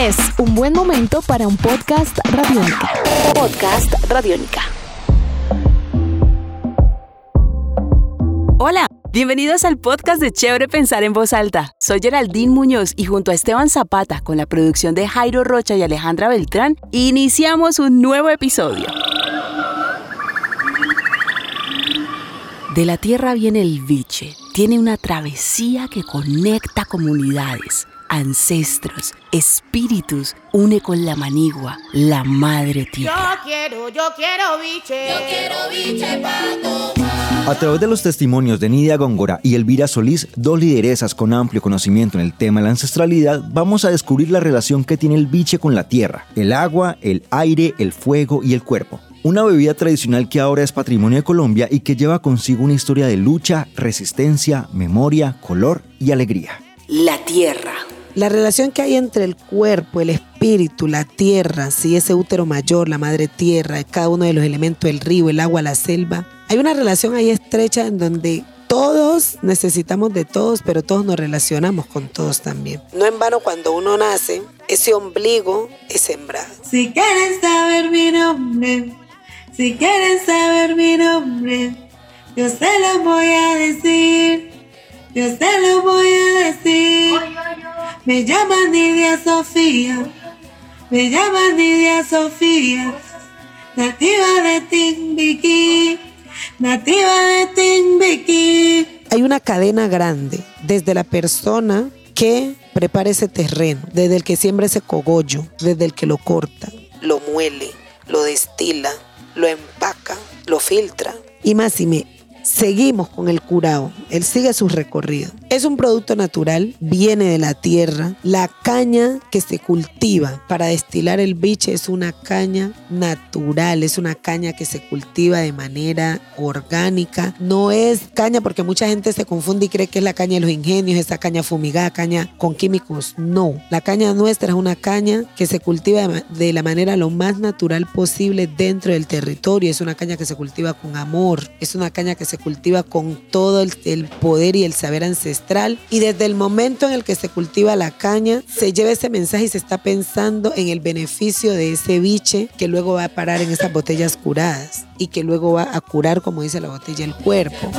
Es un buen momento para un podcast radiónica. Podcast radiónica. Hola, bienvenidos al podcast de Chévere Pensar en Voz Alta. Soy Geraldine Muñoz y junto a Esteban Zapata, con la producción de Jairo Rocha y Alejandra Beltrán, iniciamos un nuevo episodio. De la tierra viene el biche. Tiene una travesía que conecta comunidades, ancestros, espíritus, une con la manigua, la madre tierra. Yo quiero, yo quiero biche. Yo quiero biche A través de los testimonios de Nidia Góngora y Elvira Solís, dos lideresas con amplio conocimiento en el tema de la ancestralidad, vamos a descubrir la relación que tiene el biche con la tierra, el agua, el aire, el fuego y el cuerpo. Una bebida tradicional que ahora es patrimonio de Colombia y que lleva consigo una historia de lucha, resistencia, memoria, color y alegría. La tierra. La relación que hay entre el cuerpo, el espíritu, la tierra, si ese útero mayor, la madre tierra, cada uno de los elementos, el río, el agua, la selva, hay una relación ahí estrecha en donde todos necesitamos de todos, pero todos nos relacionamos con todos también. No en vano cuando uno nace, ese ombligo es sembrado. Si quieren saber mi nombre, si quieren saber mi nombre, yo se lo voy a decir, yo se lo voy a decir. Me llaman Nidia Sofía, me llaman Nidia Sofía, nativa de Timbiquí, nativa de Timbiquí. Hay una cadena grande desde la persona que prepara ese terreno, desde el que siembra ese cogollo, desde el que lo corta, lo muele, lo destila, lo empaca, lo filtra. Y más y me seguimos con el curao. Él sigue su recorrido. Es un producto natural, viene de la tierra. La caña que se cultiva para destilar el biche es una caña natural, es una caña que se cultiva de manera orgánica. No es caña porque mucha gente se confunde y cree que es la caña de los ingenios, esa caña fumigada, caña con químicos. No, la caña nuestra es una caña que se cultiva de la manera lo más natural posible dentro del territorio. Es una caña que se cultiva con amor, es una caña que se cultiva con todo el, el poder y el saber ancestral. Y desde el momento en el que se cultiva la caña, se lleva ese mensaje y se está pensando en el beneficio de ese biche que luego va a parar en esas botellas curadas y que luego va a curar, como dice la botella, el cuerpo.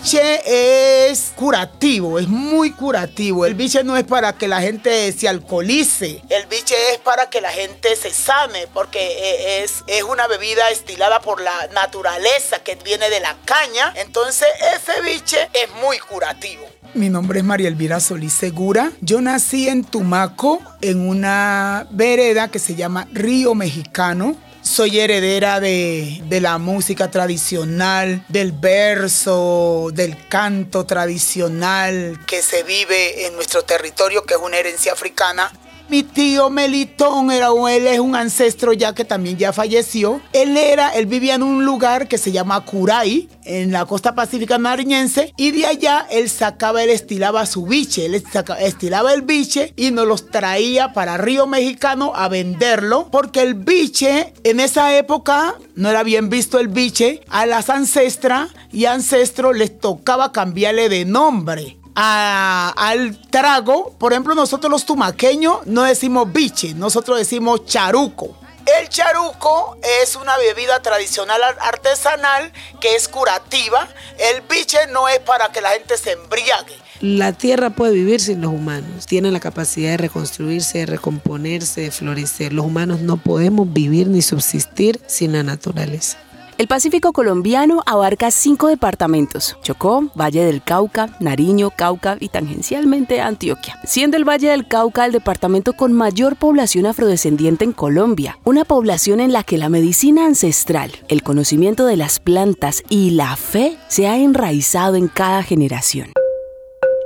Biche es curativo, es muy curativo. El biche no es para que la gente se alcoholice. El biche es para que la gente se sane, porque eh, es, es una bebida estilada por la naturaleza que viene de la caña. Entonces ese biche es muy curativo. Mi nombre es María Elvira Solís Segura. Yo nací en Tumaco, en una vereda que se llama Río Mexicano. Soy heredera de, de la música tradicional, del verso, del canto tradicional que se vive en nuestro territorio, que es una herencia africana. Mi tío Melitón era él es un ancestro ya que también ya falleció. Él era, él vivía en un lugar que se llama Curay, en la costa pacífica nariñense, y de allá él sacaba, él estilaba su biche, él saca- estilaba el biche y nos los traía para Río Mexicano a venderlo, porque el biche en esa época no era bien visto el biche, a las ancestras y ancestros les tocaba cambiarle de nombre a- al trago, por ejemplo, nosotros los tumaqueños no decimos biche, nosotros decimos charuco. El charuco es una bebida tradicional ar- artesanal que es curativa. El biche no es para que la gente se embriague. La tierra puede vivir sin los humanos. Tiene la capacidad de reconstruirse, de recomponerse, de florecer. Los humanos no podemos vivir ni subsistir sin la naturaleza. El Pacífico colombiano abarca cinco departamentos: Chocó, Valle del Cauca, Nariño, Cauca y tangencialmente Antioquia, siendo el Valle del Cauca el departamento con mayor población afrodescendiente en Colombia, una población en la que la medicina ancestral, el conocimiento de las plantas y la fe se ha enraizado en cada generación.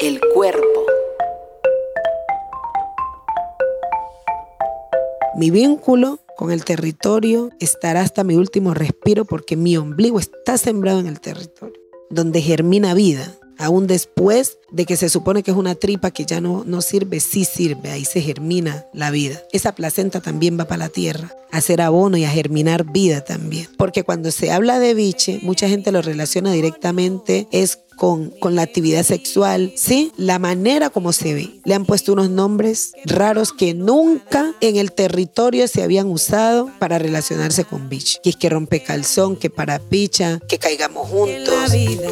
El cuerpo. Mi vínculo con el territorio estará hasta mi último respiro porque mi ombligo está sembrado en el territorio, donde germina vida. Aún después de que se supone que es una tripa que ya no, no sirve, sí sirve, ahí se germina la vida. Esa placenta también va para la tierra, a hacer abono y a germinar vida también. Porque cuando se habla de biche, mucha gente lo relaciona directamente, es con, con, la actividad sexual, ¿sí? La manera como se ve. Le han puesto unos nombres raros que nunca en el territorio se habían usado para relacionarse con biche. Que es que rompe calzón, que para picha, que caigamos juntos. La vida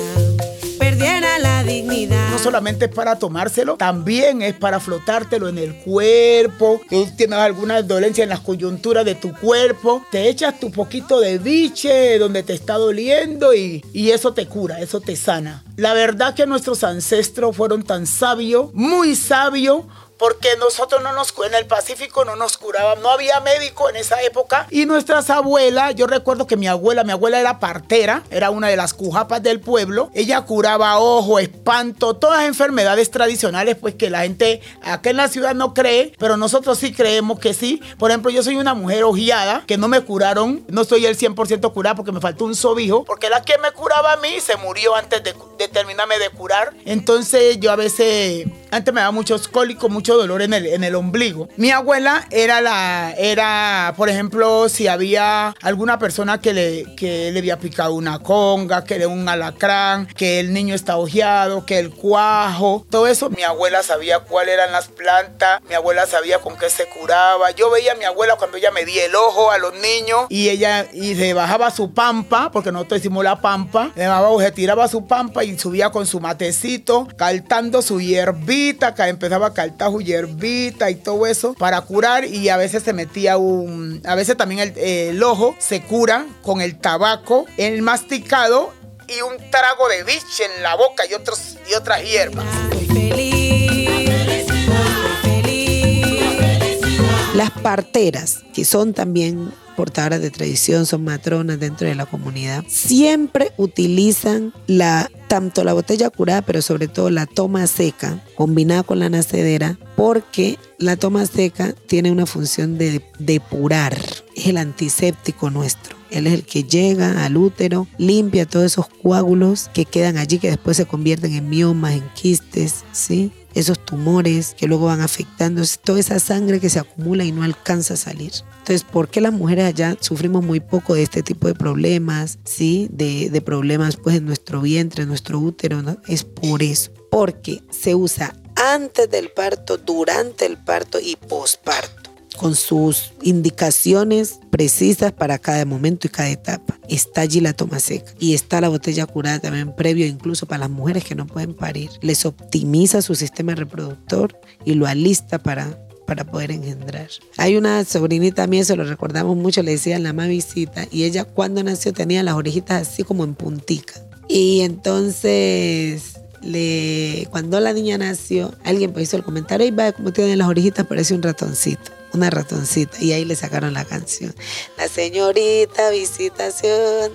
perdiera la dignidad. No solamente es para tomárselo, también es para flotártelo en el cuerpo. Si tienes alguna dolencia en las coyunturas de tu cuerpo, te echas tu poquito de biche donde te está doliendo y, y eso te cura, eso te sana. La verdad que nuestros ancestros fueron tan sabios, muy sabios, porque nosotros no nos en el Pacífico no nos curaban, no había médico en esa época y nuestras abuelas, yo recuerdo que mi abuela, mi abuela era partera, era una de las cujapas del pueblo, ella curaba ojo, espanto, todas enfermedades tradicionales pues que la gente acá en la ciudad no cree, pero nosotros sí creemos que sí. Por ejemplo, yo soy una mujer ojiada que no me curaron, no soy el 100% curada porque me faltó un sobijo, porque la que me curaba a mí se murió antes de, de terminarme de curar. Entonces yo a veces, antes me daba muchos cólicos, mucho dolor en el, en el ombligo. Mi abuela era la, era, por ejemplo, si había alguna persona que le, que le había picado una conga, que le un alacrán, que el niño está ojeado, que el cuajo, todo eso, mi abuela sabía cuáles eran las plantas, mi abuela sabía con qué se curaba. Yo veía a mi abuela cuando ella me di el ojo a los niños y ella y se bajaba su pampa, porque nosotros hicimos la pampa, le bajaba, se tiraba su pampa y subía con su matecito, caltando su hierbita, que empezaba a caltar hierbita y todo eso para curar y a veces se metía un, a veces también el, el ojo se cura con el tabaco, el masticado y un trago de biche en la boca y, otros, y otras hierbas. Las parteras, que son también portadoras de tradición, son matronas dentro de la comunidad, siempre utilizan la tanto la botella curada, pero sobre todo la toma seca, combinada con la nacedera, porque la toma seca tiene una función de depurar, es el antiséptico nuestro. Él es el que llega al útero, limpia todos esos coágulos que quedan allí, que después se convierten en miomas, en quistes, ¿sí? Esos tumores que luego van afectando, toda esa sangre que se acumula y no alcanza a salir. Entonces, ¿por qué las mujeres allá sufrimos muy poco de este tipo de problemas? ¿Sí? De, de problemas pues en nuestro vientre, en nuestro útero, ¿no? Es por eso. Porque se usa antes del parto, durante el parto y posparto con sus indicaciones precisas para cada momento y cada etapa. Está allí la toma seca y está la botella curada también previo incluso para las mujeres que no pueden parir. Les optimiza su sistema reproductor y lo alista para para poder engendrar. Hay una sobrinita mía, se lo recordamos mucho, le decían la más visita, y ella cuando nació tenía las orejitas así como en puntica. Y entonces le, cuando la niña nació, alguien pues hizo el comentario, y va como tiene las orejitas, parece un ratoncito una ratoncita y ahí le sacaron la canción. La señorita visitación,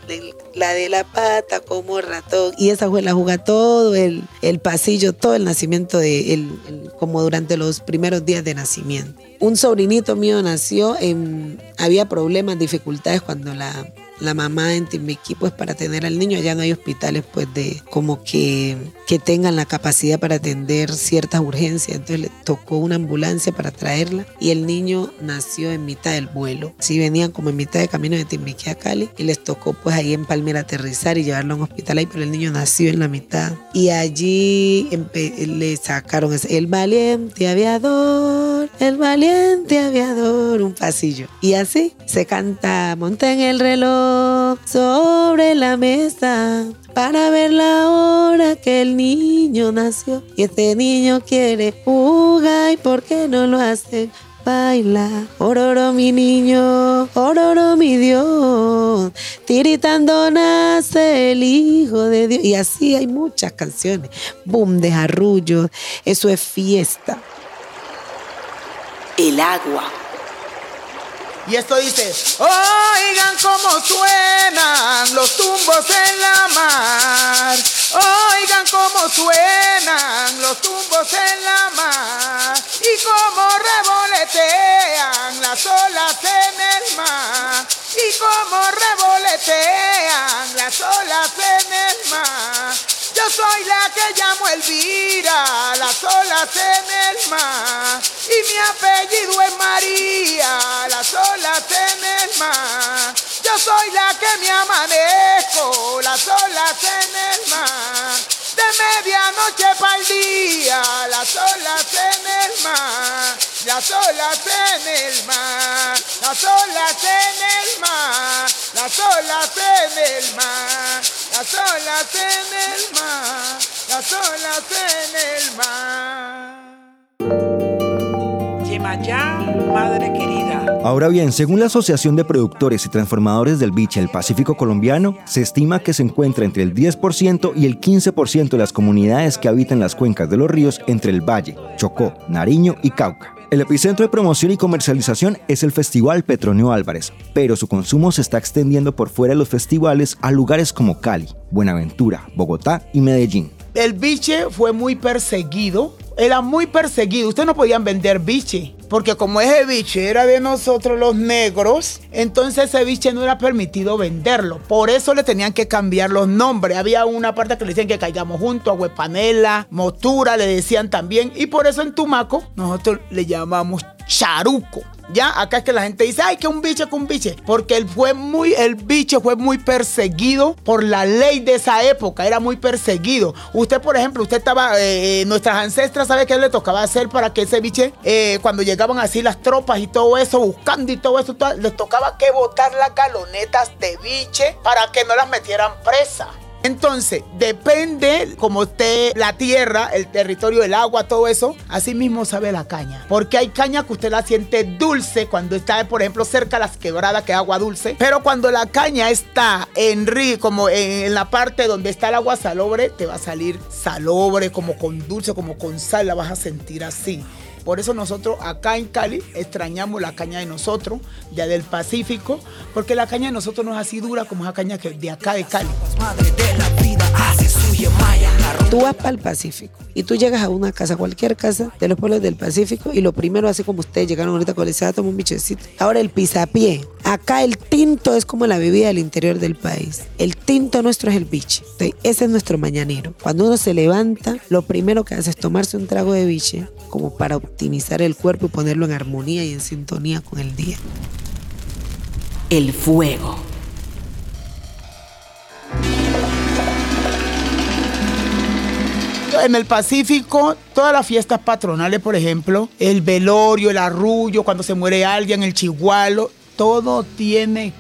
la de la pata como ratón. Y esa fue la juga todo el, el pasillo, todo el nacimiento de el, el, como durante los primeros días de nacimiento. Un sobrinito mío nació en, había problemas, dificultades cuando la la mamá en Timbiquí, pues para tener al niño. Allá no hay hospitales, pues de como que, que tengan la capacidad para atender ciertas urgencias. Entonces le tocó una ambulancia para traerla y el niño nació en mitad del vuelo. Sí, venían como en mitad de camino de Timbiquí a Cali y les tocó pues ahí en Palmira aterrizar y llevarlo a un hospital ahí, pero el niño nació en la mitad. Y allí le sacaron el valiente aviador, el valiente aviador, un pasillo. Y así se canta, monta en el reloj sobre la mesa para ver la hora que el niño nació. Y este niño quiere jugar y por qué no lo hace baila. Ororo mi niño, ororo mi Dios. Tiritando nace el Hijo de Dios. Y así hay muchas canciones. Boom de arrullo. Eso es fiesta. El agua. Y esto dice, oigan cómo suenan los tumbos en la mar. Oigan cómo suenan los tumbos en la mar. Soy la que llamo Elvira, las olas en el mar. Y mi apellido es María, las olas en el mar. Yo soy la que me amanezco, las olas en el mar. De medianoche para el día, las olas en el mar, las olas en el mar, las olas en el mar, las olas en el mar, las olas en el mar, las olas en el mar. Yemayá, madre querida. Ahora bien, según la Asociación de Productores y Transformadores del Biche del Pacífico Colombiano, se estima que se encuentra entre el 10% y el 15% de las comunidades que habitan las cuencas de los ríos entre el Valle, Chocó, Nariño y Cauca. El epicentro de promoción y comercialización es el Festival Petronio Álvarez, pero su consumo se está extendiendo por fuera de los festivales a lugares como Cali, Buenaventura, Bogotá y Medellín. El biche fue muy perseguido, era muy perseguido. Ustedes no podían vender biche, porque como ese biche era de nosotros los negros, entonces ese no era permitido venderlo. Por eso le tenían que cambiar los nombres. Había una parte que le decían que caigamos juntos, Huepanela, Motura, le decían también. Y por eso en Tumaco nosotros le llamamos charuco. Ya, acá es que la gente dice, ay, que un biche, que un biche. Porque él fue muy, el biche fue muy perseguido por la ley de esa época, era muy perseguido. Usted, por ejemplo, usted estaba, eh, nuestras ancestras, ¿sabe qué le tocaba hacer para que ese biche, eh, cuando llegaban así las tropas y todo eso, buscando y todo eso, todo- les tocaba que botar las galonetas de biche para que no las metieran presa. Entonces, depende como esté la tierra, el territorio, el agua, todo eso, así mismo sabe la caña. Porque hay caña que usted la siente dulce cuando está, por ejemplo, cerca de las quebradas, que es agua dulce. Pero cuando la caña está en río, como en, en la parte donde está el agua salobre, te va a salir salobre, como con dulce, como con sal, la vas a sentir así. Por eso nosotros acá en Cali extrañamos la caña de nosotros, ya del Pacífico, porque la caña de nosotros no es así dura como esa caña de acá de Cali. Tú vas para el Pacífico y tú llegas a una casa, cualquier casa de los pueblos del Pacífico, y lo primero, así como ustedes llegaron ahorita con el tomar un bichecito. Ahora el pisapié. Acá el tinto es como la bebida del interior del país. El tinto nuestro es el biche. Entonces, ese es nuestro mañanero. Cuando uno se levanta, lo primero que hace es tomarse un trago de biche, como para optimizar el cuerpo y ponerlo en armonía y en sintonía con el día. El fuego. En el Pacífico, todas las fiestas patronales, por ejemplo, el velorio, el arrullo, cuando se muere alguien, el chihualo, todo tiene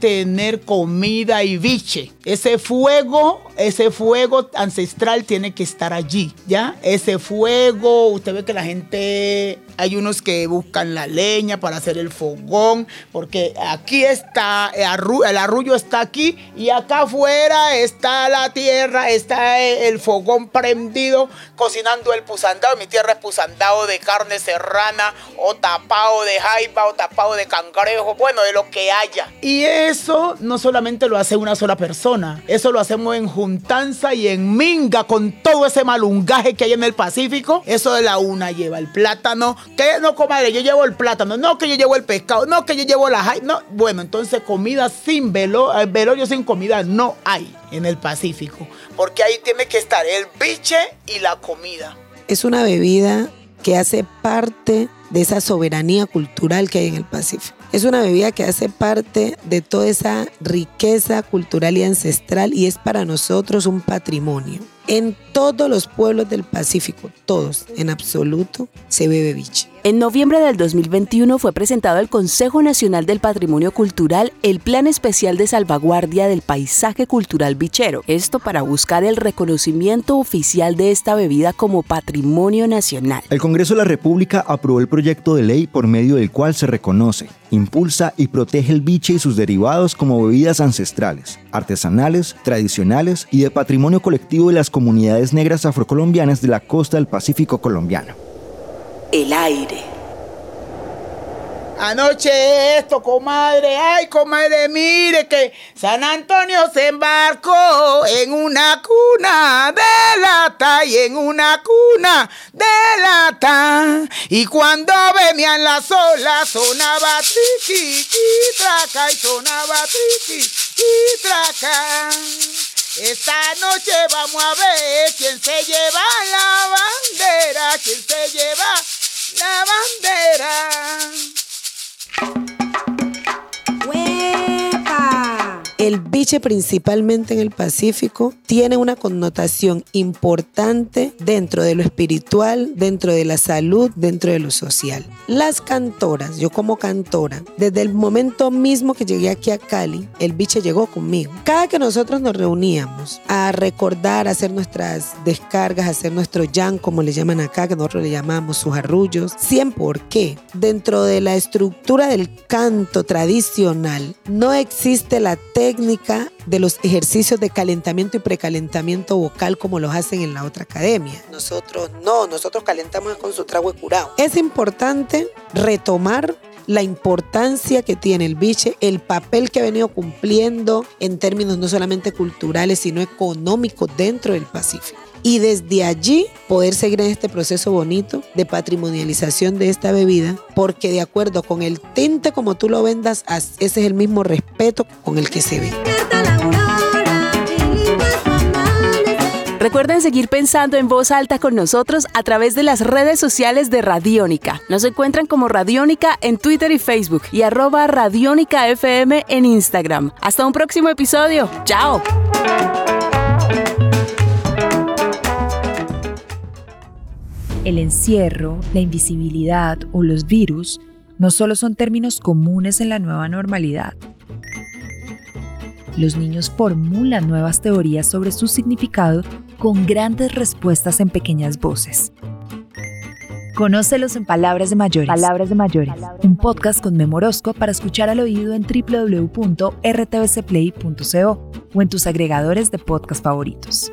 tener comida y biche. Ese fuego, ese fuego ancestral tiene que estar allí, ¿ya? Ese fuego, usted ve que la gente, hay unos que buscan la leña para hacer el fogón, porque aquí está, el arrullo está aquí y acá afuera está la tierra, está el fogón prendido, cocinando el pusandado. Mi tierra es pusandado de carne serrana, o tapado de jaiba, o tapado de cangrejo, bueno, de lo que haya. Y eso no solamente lo hace una sola persona, eso lo hacemos en juntanza y en minga con todo ese malungaje que hay en el Pacífico. Eso de la una lleva el plátano, que no, comadre, yo llevo el plátano, no que yo llevo el pescado, no que yo llevo la jaiba, no. Bueno, entonces comida sin velo, eh, velorio sin comida no hay en el Pacífico, porque ahí tiene que estar el biche y la comida. Es una bebida que hace parte de esa soberanía cultural que hay en el Pacífico. Es una bebida que hace parte de toda esa riqueza cultural y ancestral y es para nosotros un patrimonio. En todos los pueblos del Pacífico, todos, en absoluto, se bebe biche. En noviembre del 2021 fue presentado al Consejo Nacional del Patrimonio Cultural el Plan Especial de Salvaguardia del Paisaje Cultural Bichero. Esto para buscar el reconocimiento oficial de esta bebida como patrimonio nacional. El Congreso de la República aprobó el proyecto de ley por medio del cual se reconoce, impulsa y protege el biche y sus derivados como bebidas ancestrales, artesanales, tradicionales y de patrimonio colectivo de las comunidades negras afrocolombianas de la costa del Pacífico colombiano. El aire. Anoche esto, comadre, ay, comadre, mire que San Antonio se embarcó en una cuna de lata y en una cuna de lata. Y cuando venían las olas sonaba triqui, y traca y sonaba triqui, y traca. Esta noche vamos a ver quién se lleva la bandera, quién se lleva la bandera. El biche principalmente en el Pacífico tiene una connotación importante dentro de lo espiritual, dentro de la salud, dentro de lo social. Las cantoras, yo como cantora, desde el momento mismo que llegué aquí a Cali, el biche llegó conmigo. Cada que nosotros nos reuníamos a recordar, a hacer nuestras descargas, a hacer nuestro jam, como le llaman acá, que nosotros le llamamos sus arrullos, siempre por qué. Dentro de la estructura del canto tradicional no existe la técnica de los ejercicios de calentamiento y precalentamiento vocal como los hacen en la otra academia. Nosotros no, nosotros calentamos con su trago de curado. Es importante retomar la importancia que tiene el biche, el papel que ha venido cumpliendo en términos no solamente culturales, sino económicos dentro del Pacífico. Y desde allí poder seguir en este proceso bonito de patrimonialización de esta bebida, porque de acuerdo con el tinte como tú lo vendas, as- ese es el mismo respeto con el que se ve. Recuerden seguir pensando en voz alta con nosotros a través de las redes sociales de Radiónica. Nos encuentran como Radiónica en Twitter y Facebook y arroba Radiónica FM en Instagram. Hasta un próximo episodio. ¡Chao! El encierro, la invisibilidad o los virus no solo son términos comunes en la nueva normalidad. Los niños formulan nuevas teorías sobre su significado con grandes respuestas en pequeñas voces. Conócelos en Palabras de Mayores. Palabras de Mayores. Un podcast con Memorosco para escuchar al oído en www.rtbcplay.co o en tus agregadores de podcast favoritos.